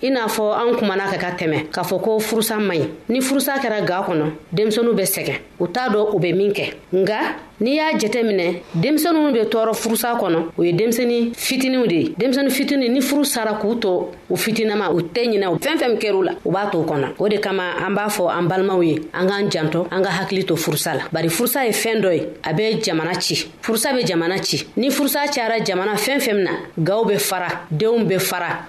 i n'a fɔ an kumana ka ka tɛmɛ k'a fɔ ko furusa man ɲi ni furusa kɛra ga kɔnɔ denmisɛnu bɛ sɛgɛn u t'a dɔ u bɛ min kɛ nga n'i y'a jɛtɛ minɛ denmisɛnu bɛ tɔɔrɔ furusa kɔnɔ o ye denmisɛni fitiniw de ye denmisɛni fitini ni furu sara k'u to u fitinama u tɛ ɲinɛ u fɛn fɛn kɛr'u la u b'a to kɔnɔ o de kama an b'a fɔ an balimaw ye an k'an jantɔ an ka hakili to furusa la bari furusa ye fɛn dɔ ye a bɛ jamana ci furusa bɛ jamana ci ni furusa cayara jamana fɛn fɛn min na gaw bɛ fara denw bɛ fara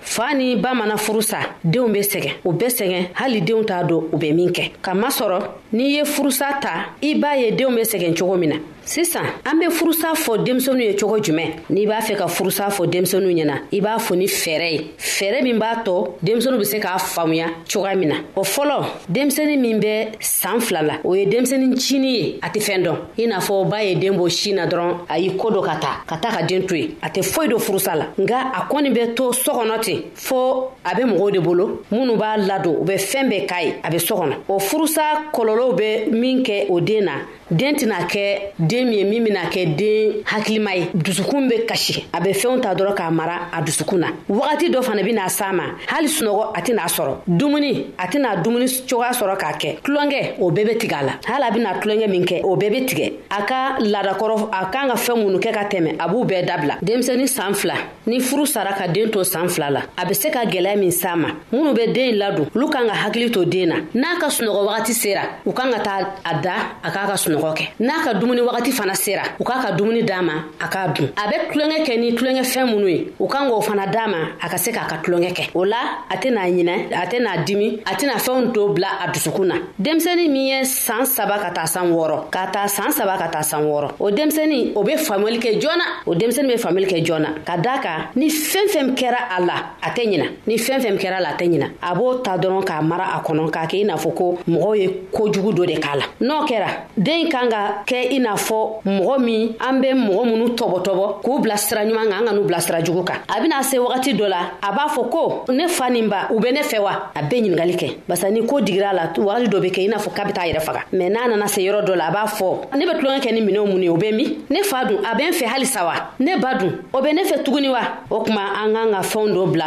fa ni ba mana furu sa denw be sɛgɛn u bɛ sɛgɛn hali denw t'a don u bɛ min kɛ ka masɔrɔ n'i ye furusa ta i b'a ye denw be sɛgɛn cogo min na sisan an be furusa fɔ denmisɛnu ye cogo jumɛn n'i b'a fɛ ka furusa fɔ denmisɛnu ɲɛna i b'a fɔ ni fɛɛrɛ ye fɛɛrɛ min b'a tɔ denmisɛnu be se k'a faamuya cogoya min na o fɔlɔ denmisɛni min bɛ saan fila la o ye denmisɛni cini ye a tɛ fɛn dɔn i n'a fɔ ba ye den bɔ sin na dɔrɔn a y'i ko dɔ ka taa ka taa ka den to yen a tɛ foyi don furusa la nka a kɔni bɛ to so kɔnɔ ten fo a bɛ mɔgɔw de bolo minnu b'a ladon u bɛ fɛn bɛɛ k'a ye a bɛ so kɔnɔ o furusa kɔlɔlɔw bɛ min kɛ o den na den tɛna kɛ den min ye min bɛna kɛ den hakilima ye dusukun bɛ kasi a bɛ fɛnw ta dɔrɔn k'a mara a dusukun na wagati dɔ fana bɛ na s'a ma hali sunɔgɔ a tɛna sɔrɔ dumuni a tɛna dumuni cogoya sɔrɔ k'a kɛ tulonkɛ o bɛɛ bɛ tigɛ a la hali a bɛna tulonkɛ min kɛ o bɛɛ bɛ tigɛ a ka laadakɔrɔ a kan ka fɛn minnu kɛ ka tɛmɛ a b'u bɛɛ dabila denmisɛnnin san fila ni furu sara ka den to san fila la a bɛ se ka gɛlɛya min s'a ma minnu bɛ den ladon olu kan ka hakili to den na n'a ka sunɔgɔ wagati sera u kan ka taa a da a k'a ka sunɔgɔ kɛ n'a ka dumuni wagati fana sera u k'a ka dumuni d'a ma a k'a dun a bɛ tulonkɛ kɛ ni tulonkɛ fɛn minnu ye u kan k'o fana d'a ma a ka se k'a ka tulonkɛ kɛ o la a tɛna ɲinɛ a tɛna dimi a tɛna fɛnw to bila a dusukun na denmisɛni min ye saan saba ka taa san wɔɔrɔ ka taa saan saba ka taa san wɔɔrɔ o denmisɛni o be faamuyali kɛ joona o denmisɛni be faamuyali kɛ joona ka daa kan ni fɛn fɛn kɛra a la a tɛ ɲina ni fɛn fɛn kɛra a la a tɛ ɲina a b'o ta dɔrɔn k'a mara a kɔnɔ k'a kɛ i n'a fɔ ko mɔgɔw ye kojugu do de k'a la n'o kɛra den kan ka kɛ i n'a fɔ mɔgɔ min an bɛ mɔgɔ minnu tɔbɔtɔbɔ k'u bila sira ɲuman kan an ka n'u bila sira jugu kan a bɛna se wagati dɔ la a b'a fɔ ko ne fa nin ba u bɛ ne fɛ wa a bɛ ɲininkali kɛ barisa ni ko digira a la wagati dɔ bɛ kɛ i n'a fɔ k'a bɛ taa yɛrɛ faga mɛ n'a nana se yɔrɔ dɔ la a b'a fɔ ne bɛ tulonkɛ kɛ ni minɛnw mun ye o bɛ min ne fa dun a bɛ n fɛ halisa wa ne ba dun o bɛ ne fɛ tuguni wa o tuma an k'an ka fɛnw dɔ bila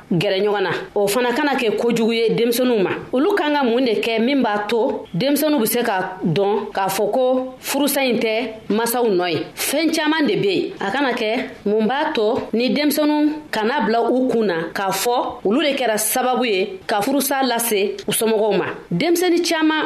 gɛrɛ ɲɔgɔn na o fana kana kɛ kojugu ye denmisɛnninw ma olu kan ka mun de kɛ min b'a to denmisɛnninw bɛ se ka dɔn k'a fɔ ko furusa in tɛ masaw nɔ ye fɛn caman de bɛ yen a kana kɛ mun b'a to ni denmisɛnninw kana bila u kun na k'a fɔ olu de kɛra sababu ye ka furusa lase u somɔgɔw ma denmisɛnnin caman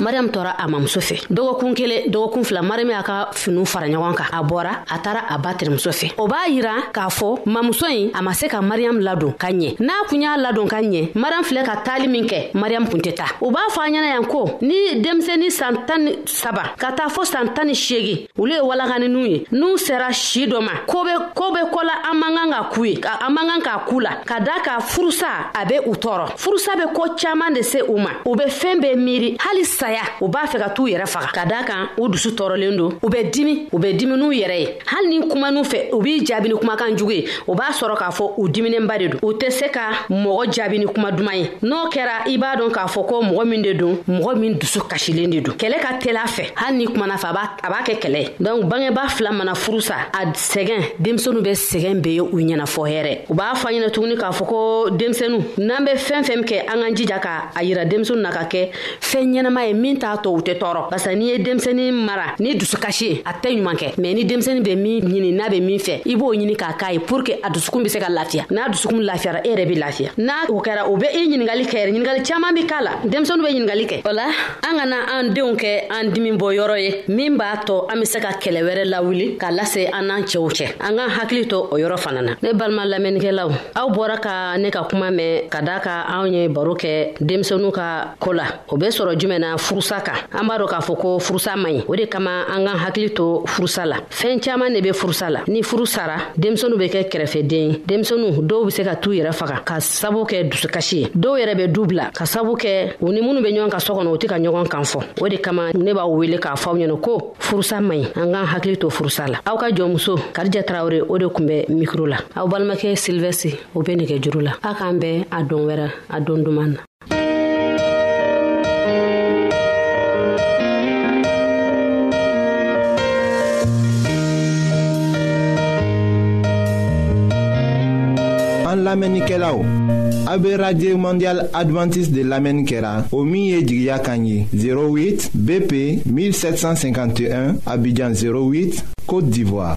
mariyamu tɔɔra a mamuso fɛ dɔgɔkun kelen dɔgɔkun fila mariyamu y'a ka finiw fara ɲɔgɔn kan a bɔra a taara a ba terimuso fɛ o b'a yira k'a fɔ mamuso ɲi a ma se ka mariyamu ladon ka ɲɛ n'a kun y'a ladon ka ɲɛ mariyamu filɛ ka taali min kɛ mariyamu kun tɛ taa u b'a fɔ a ɲɛna yan ko ni denmisɛnnin san tan ni saba ka taa fɔ san tan ni seegin olu ye walakaninw ye n'u sera si dɔ ma ko be ko be kɔ la an man kan ka k'u ye ka an man kan k'a k'u la ka da ka furusa a be u tɔɔrɔ furusa be ko caaman de se u ma u be fɛɛn bɛɛ miiri hali saya u b'a fɛ ka t'u yɛrɛ faga ka da kan u dusu tɔɔrɔlen don u be dimi u be dimi n'u yɛrɛ ye hali ni kuman'u fɛ u b'i jaabi ni kumakan jugu ye o b'a sɔrɔ k'a fɔ u diminenba de don u tɛ se ka mɔgɔ jaabi ni kuma duman ye n'o kɛra i b'a dɔn k'a fɔ ko mɔgɔ min de don mɔgɔ min dusu kasilen de don kɛlɛ ka teli a fɛ hali ni kumana fɛ a b'a kɛ kɛlɛ ye donc bangeba fila mana furu sa a sɛgɛn denmisɛnu bɛ sɛgɛn be ye u ɲɛna fɔ hɛrɛ u b'a fɔ ɲɛna tuguni k'a fɔ ko denmisɛnu n'an bɛ fɛn fɛn kɛ an k'an jija ka a yira denmisɛnu na ka kɛ fɛn ɲɛnama ye min t'a to u tɛ tɔɔrɔ barisa n'i ye denmisɛnnin mara ni dusukasi ye a tɛ ɲuman kɛ mɛ ni denmisɛnnin bɛ min ɲini n'a bɛ min fɛ i b'o ɲini k'a k'a ye pour que a dusukun bɛ se ka lafiya n'a dusukun lafiyara e yɛrɛ bɛ lafiya n'a o kɛra o bɛ i e ɲininkali kɛ yɛrɛ ɲininkali caman bɛ k'a la denmisɛnninw bɛ ɲininkali kɛ o la an kana an denw kɛ an dimi bɔ yɔrɔ ye min b'a tɔ an bɛ se ka kɛlɛ wɛrɛ lawuli ka lase an n'an cɛw cɛ an k'an hakili to o yɔrɔ fana na ne balima lamɛnnikɛlaw aw bɔra ka ne ka kuma mɛn ka da ka anw ye baro kɛ denmisɛnu ka ko la o be sɔrɔ jumɛn na furusa kan an b'a dɔ k'a fɔ ko furusa man ɲi o de kama an k'an hakili to furusa la fɛɛn caaman ne be furusa la ni furu sara denmisɛnu be kɛ kɛrɛfɛden ye denmisɛnu dɔw be se ka t'u yɛrɛ faga ka sabu kɛ dusukasi ye dɔw yɛrɛ be du bila ka sabu kɛ u ni minnu be ɲɔgɔn ka sɔ kɔnɔ u tɛ ka ɲɔgɔn kan fɔ o de kama ne b'aw wele k'a fɔ aw ɲɛna ko furusa man ɲi an k'an hakili to furusa la aw ka jɔnmuso karija tarawure o de kun bɛ mikro la aw balimakɛ silvɛsi o bɛ nɛgɛ juru la a k'an bɛn a don wɛrɛ a don duman na an lamɛnnikɛlaw a bɛ radio mondial adventiste de lamɛnni kɛra o min ye jigiya kan ye 08 bp 1751 abidjan 08 côte d'ivoire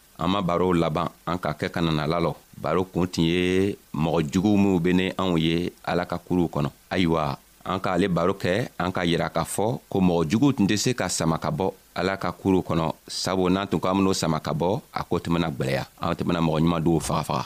an ma barow laban an ka kɛ ka nana lalɔ baro kun tun ye mɔgɔ juguw minw be ni anw ye ala ka kuruw kɔnɔ ayiwa an k'ale baro kɛ an ka yira k'a fɔ ko mɔgɔ juguw tun tɛ se ka sama ka bɔ ala ka kuruw kɔnɔ sabu n'an tun ko an ben'o sama ka bɔ a ko tun bena gwɛlɛya an tun bena mɔgɔ ɲuman duw fagafaga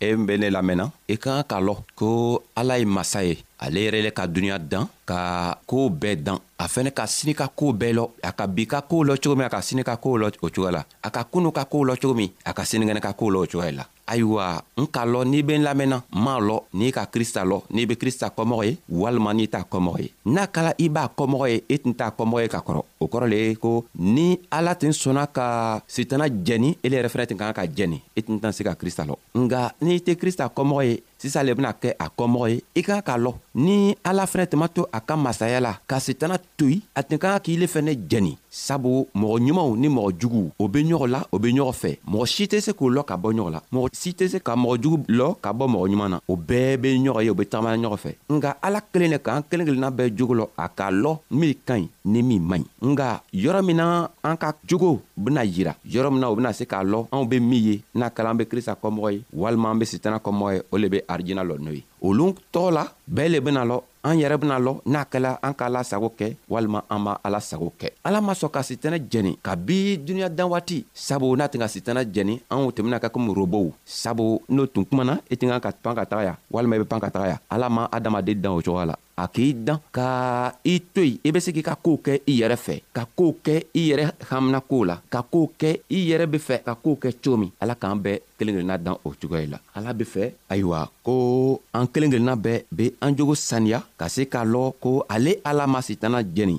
e min be ne lamɛnna i ka kan k'a lɔn ko ala ye masa ye ale yɛrɛ le ka duniɲa dan ka koo bɛɛ dan a fɛnɛ ka sini ka koo bɛɛ lɔ a ka bi ka koo lɔ cogo min a ka sini ka koo lɔ o cogoya la a ka kunu ka koo lɔ cogo min a ka sinikɛnɛ ka koo lɔ o cogoya la ayiwa n k'a lɔn n'i be n lamɛnna m'a lɔ n'i ka krista lɔ n'i be krista kɔmɔgɔ ye walima n'i t'a kɔmɔgɔ ye n'a kala i b'a kɔmɔgɔ ye i tun t'a kɔmɔgɔ ye ka kɔrɔ o kɔrɔ le ye ko ni ala tun sɔnna ka sitana jɛni ele yɛrɛ fɛnɛ tun kan ka jɛni i tun tɛna se ka krista lɔ nga n'i tɛ krista kɔmɔgɔ ye sisan le bena kɛ a kɔmɔgɔ ye i kan k'a lɔ ni ala fɛnɛ tun ma to a ka masaya la ka sitana toyi a tun kan k'i le fɛnɛ jɛni sabu mɔgɔ ɲumanw ni mɔgɔ juguw o be ɲɔgɔn la o be ɲɔgɔn fɛ mɔgɔ si tɛ se k'o lɔ ka bɔ ɲɔgɔn la mɔgɔ si tɛ se ka mɔgɔ jugu lɔ ka bɔ mɔgɔ ɲuman na o bɛɛ be ɲɔgɔn ye o be tagamana ɲɔgɔn fɛ nka ala kelen le k'an kelen kelenna bɛɛ jogo lɔ a k'a lɔ min ka ɲi ni min man ɲi nka yɔrɔ min na an ka jogo bena yira yɔrɔ min na o bena se k'a lɔ anw be min ye n'a kala an be krista kɔmɔgɔ ye walima an be sitana kɔmɔgɔ ye o le be arijina lɔ n'o ye olu tɔɔ la bɛɛ le bena lɔ an yɛrɛ bena lɔ n'a kɛla an ka ala sago kɛ walima an b'a ala sago kɛ ala ma sɔn ka sitana jɛni ka bi duniɲa dan waati sabu n'a tun ka sitana jɛni anw tun bena kɛ komi robow sabu n'o tun kumana i tun kan ka pan ka taga ya walima i be pan ka taga ya ala ma adamaden dan o cogoya la a k'i dan ka i to yen i be se k'i ka koow kɛ i yɛrɛ fɛ ka koow kɛ i yɛrɛ hamina koow la ka koow kɛ i yɛrɛ be fɛ ka koow kɛ cogo min ala k'an bɛɛ kelen kelenna dan o cogoya la ala be fɛ ayiwa ko an kelen kelenna bɛɛ be an jogo saniya ka se k'a lɔ ko ale ala ma sitana jɛni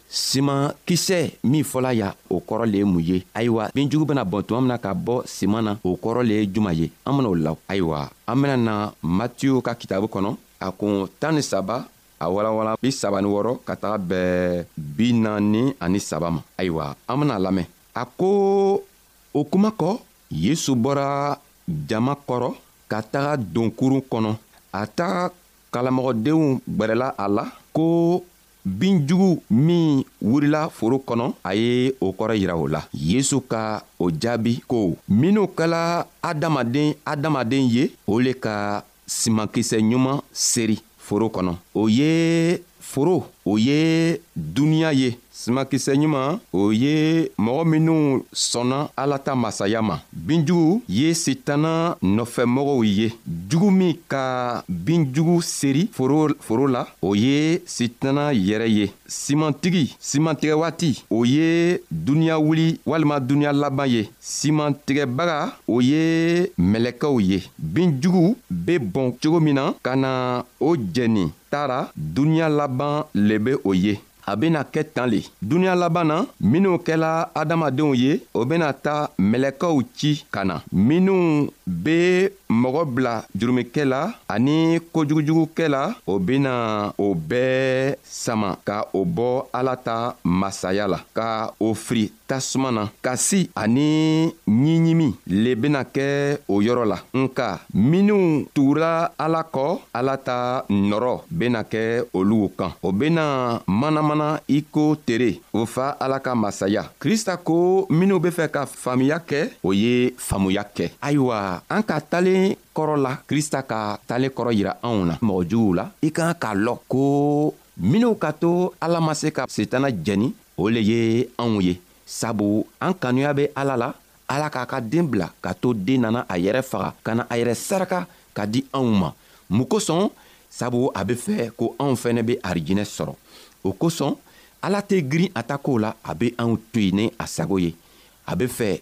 siman kisɛ min fɔla ya o kɔrɔ le ye mun ye ayiwa binjugu bena bɔn tuma min na ka bɔ siman na o kɔrɔ le ye juman ye an ben'o la ayiwa an bena na matiyu ka kitabu kɔnɔ a kun tan ni saba a walawala bi saba ni wɔrɔ ka taga bɛɛ bi naani ani saba ma ayiwa an bena lamɛn a ko o kuma kɔ yesu bɔra jama kɔrɔ ka taga donkurun kɔnɔ a ta kalamɔgɔdenw gwɛrɛla a la ko bin jugu min wurila foro kɔnɔ a ye o kɔrɔ yira o la yesu ka o jaabi ko minw kɛla adamaden adamaden ye o le ka simankisɛ ɲuman seri foro kɔnɔ o ye foro o ye duniɲa ye simakisɛ ɲuman o ye mɔgɔ minw sɔnna ala ta masaya ma binjugu ye sitana nɔfɛmɔgɔw ye jugu min ka binjugu seri foro la o ye sitana yɛrɛ ye simantigi simantigɛ waati o ye duniɲa wuli walima duniɲa laban ye simantigɛbaga o ye mɛlɛkɛw ye binjugu be bɔn cogo min na ka na o jɛni taara duniɲa laban le be o ye a bena kɛ tan le duniɲa laban na minw kɛla adamadenw ye o bena ta mɛlɛkɛw ci ka na minw be mɔgɔ bila jurumikɛ la ani kojugujugukɛ la o bena o bɛɛ sama ka o bɔ ala ta masaya la ka o firi tasuma na kasi ani ɲiɲimi le bena kɛ o yɔrɔ la nka minnu tugura ala kɔ ala ta nɔrɔ bena kɛ olugu kan o bena manamana i ko tere o fa ala ka masaya krista ko minw be fɛ ka faamuya kɛ o ye faamuya kɛ ayiwa an ka talen kɔrɔ la krista ka talen kɔrɔ yira anw na mɔgɔ juguw la i kan k'a lɔn ko minw ka to ala ma se ka setana jɛni o le ye anw ye sabu an kanuya bɛ ala la ala k'a ka den bila ka to den nana a yɛrɛ faga ka na a yɛrɛ saraka ka di anw ma mun kosɔn sabu a bɛ fɛ ko anw fɛnɛ bɛ arijinɛ sɔrɔ o kosɔn ala tɛ girin a ta kow la a bɛ anw to yen ni a sago ye a bɛ fɛ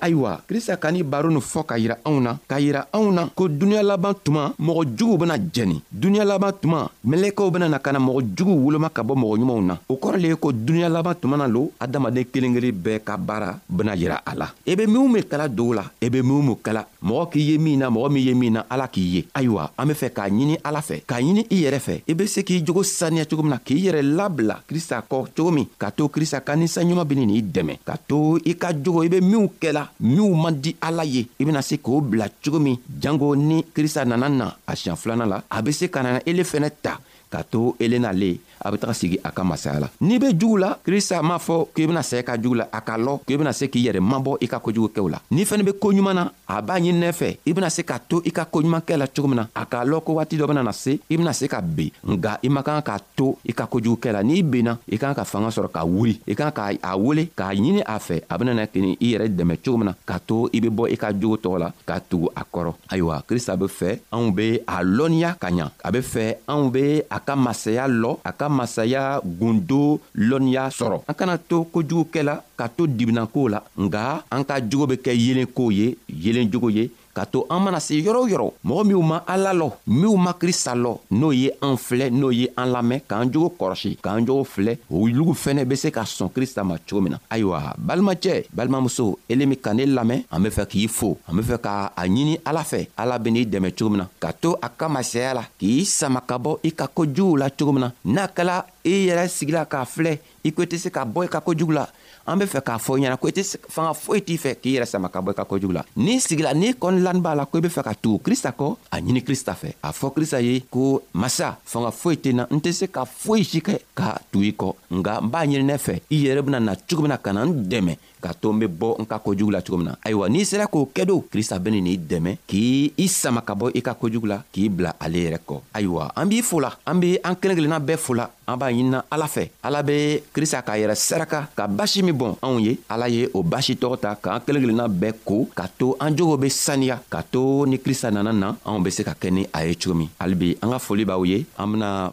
ayiwa krista ka ni baro nin fɔ ka yira anw na k'a yira anw na ko duniɲa laban tuma mɔgɔ juguw bena jɛni duniɲa laban tuma mɛlɛkɛw bena na ka na mɔgɔ juguw woloma ka bɔ mɔgɔ ɲumanw na o kɔrɔ le ye ko duniɲa laban tuma na lo adamaden kelen kelen bɛɛ ka baara bena yira a la i e be minw be kala dogo la i e be minw be kala mɔgɔ k'i ye min na mɔgɔ min ye min na ala k'i ye ayiwa an be fɛ k'a ɲini ala fɛ k'a ɲini i yɛrɛ fɛ i be se k'i jogo saniya cogo min na k'i yɛrɛ labila krista kɔ cogo min ka to krista ka ninsanɲuman bini n'i dɛmɛ ka to i ka jogo i be minw kɛla minw man di ala ye i bena se k'o bila cogo min jango ni krista nana na a siɲan filana la a be se ka nana ele fɛnɛ ta k'a to elena le a be taga sigi a ka masaya la n'i be jugu la krista m'a fɔ k'i bena sɛɛ ka jugu la a k'a lɔ k'i bena se k'i yɛrɛ mabɔ i ka kojugu kɛw la n'i fɛnɛ be koɲuman na a b'a ɲininɛ fɛ i bena se k'a to i ka koɲuman kɛ la cogo min na a k'a lɔn ko waati dɔ benana se i bena se ka ben nga i man kan k'a to i ka kojugu kɛ la n'i benna i kan ka fanga sɔrɔ ka wuli i kan ka a wele k'a ɲini a fɛ a benana kini i yɛrɛ dɛmɛ cogo min na k'a to i be bɔ i ka jogo tɔgɔ la ka tugu a kɔrɔ ayiwa krista be fɛ anw be a lɔnniya ka ɲa a be fɛ anw be a ka masaya lɔ a ka masaya gundo lɔnniya sɔrɔ an kana to kojugukɛla ka to dibinankow la nga an ka jogo be kɛ yelenkow ye yelen jogo ye ka to an mana se yɔrɔ o yɔrɔ mɔgɔ minw ma ala lɔ minw ma krista lɔ n'o ye an filɛ n'o ye an lamɛn k'an jogo kɔrɔsi k'an jogo filɛ olugu fɛnɛ be se ka sɔn krista ma cogo min na ayiwa balimacɛ balimamuso elemi ka ne lamɛn an be fɛ k'i fo an be fɛ ka a ɲini ala fɛ ala ben'i dɛmɛ cogo min na ka to a ka masaya la k'i sama ka bɔ i ka kojuguw la cogo min na n'a kɛla i yɛrɛ sigila k'a filɛ i ko i tɛ se ka bɔ i ka kojugu la an be fɛ k'a fɔ i ɲɛna ko i tɛ fanga foyi t'i fɛ k'i yɛrɛ sama ka bɔ i ka kojugu la n'i sigila n'i kɔni lani b'a la ko i be fɛ ka tugu krista kɔ a ɲini krista fɛ a fɔ krista ye ko masa fanga foyi tɛ na n tɛ se ka foyi si kɛ ka tu i kɔ nka n b'a ɲini ne fɛ i yɛrɛ bɛna na cogo min na ka na n dɛmɛ ka to n bɛ bɔ n ka kojugu la cogo min na ayiwa n'i sera k'o kɛ don krista bɛna n'i dɛmɛ k'i i sama ka bɔ i ka kojugu la k'i bila ale yɛrɛ kɔ ayiwa an b'i fola an bɛ an kelen kelenna bɛɛ fola an b'a ɲinina ala fɛ ala bɛ krista k'a yɛrɛ saraka ka basi min bɔn anw ye ala ye o basi tɔgɔ ta k'an kelen kelenna bɛɛ ko ka to an jogo bɛ saniya ka to ni krista nana na anw bɛ se ka kɛ ni a ye cogo min hali bi an ka foli b'aw ye an bɛna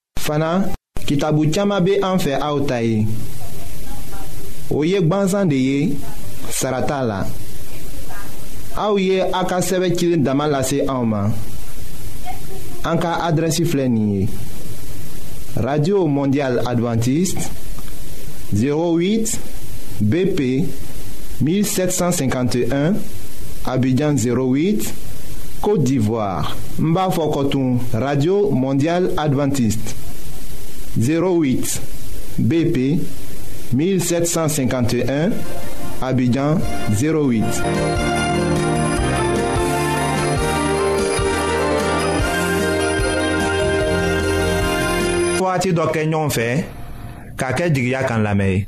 fana kitabu caman bɛ an fɛ aw ta ye o ye gbansan de ye sara t'a la aw ye a ka sɛbɛn cilen dama lase anw ma an ka adrɛsi filɛ nin ye radio mondial adventiste 08 BP 1751 Abidjan 08 Côte d'Ivoire Ah, n b'a fɔ kɔtun radio mondial adventiste 08 bp 1751 abidjan 08 wagati dɔ kɛ ɲɔgɔn fɛ k'a kɛ jigiya kan lamɛn ye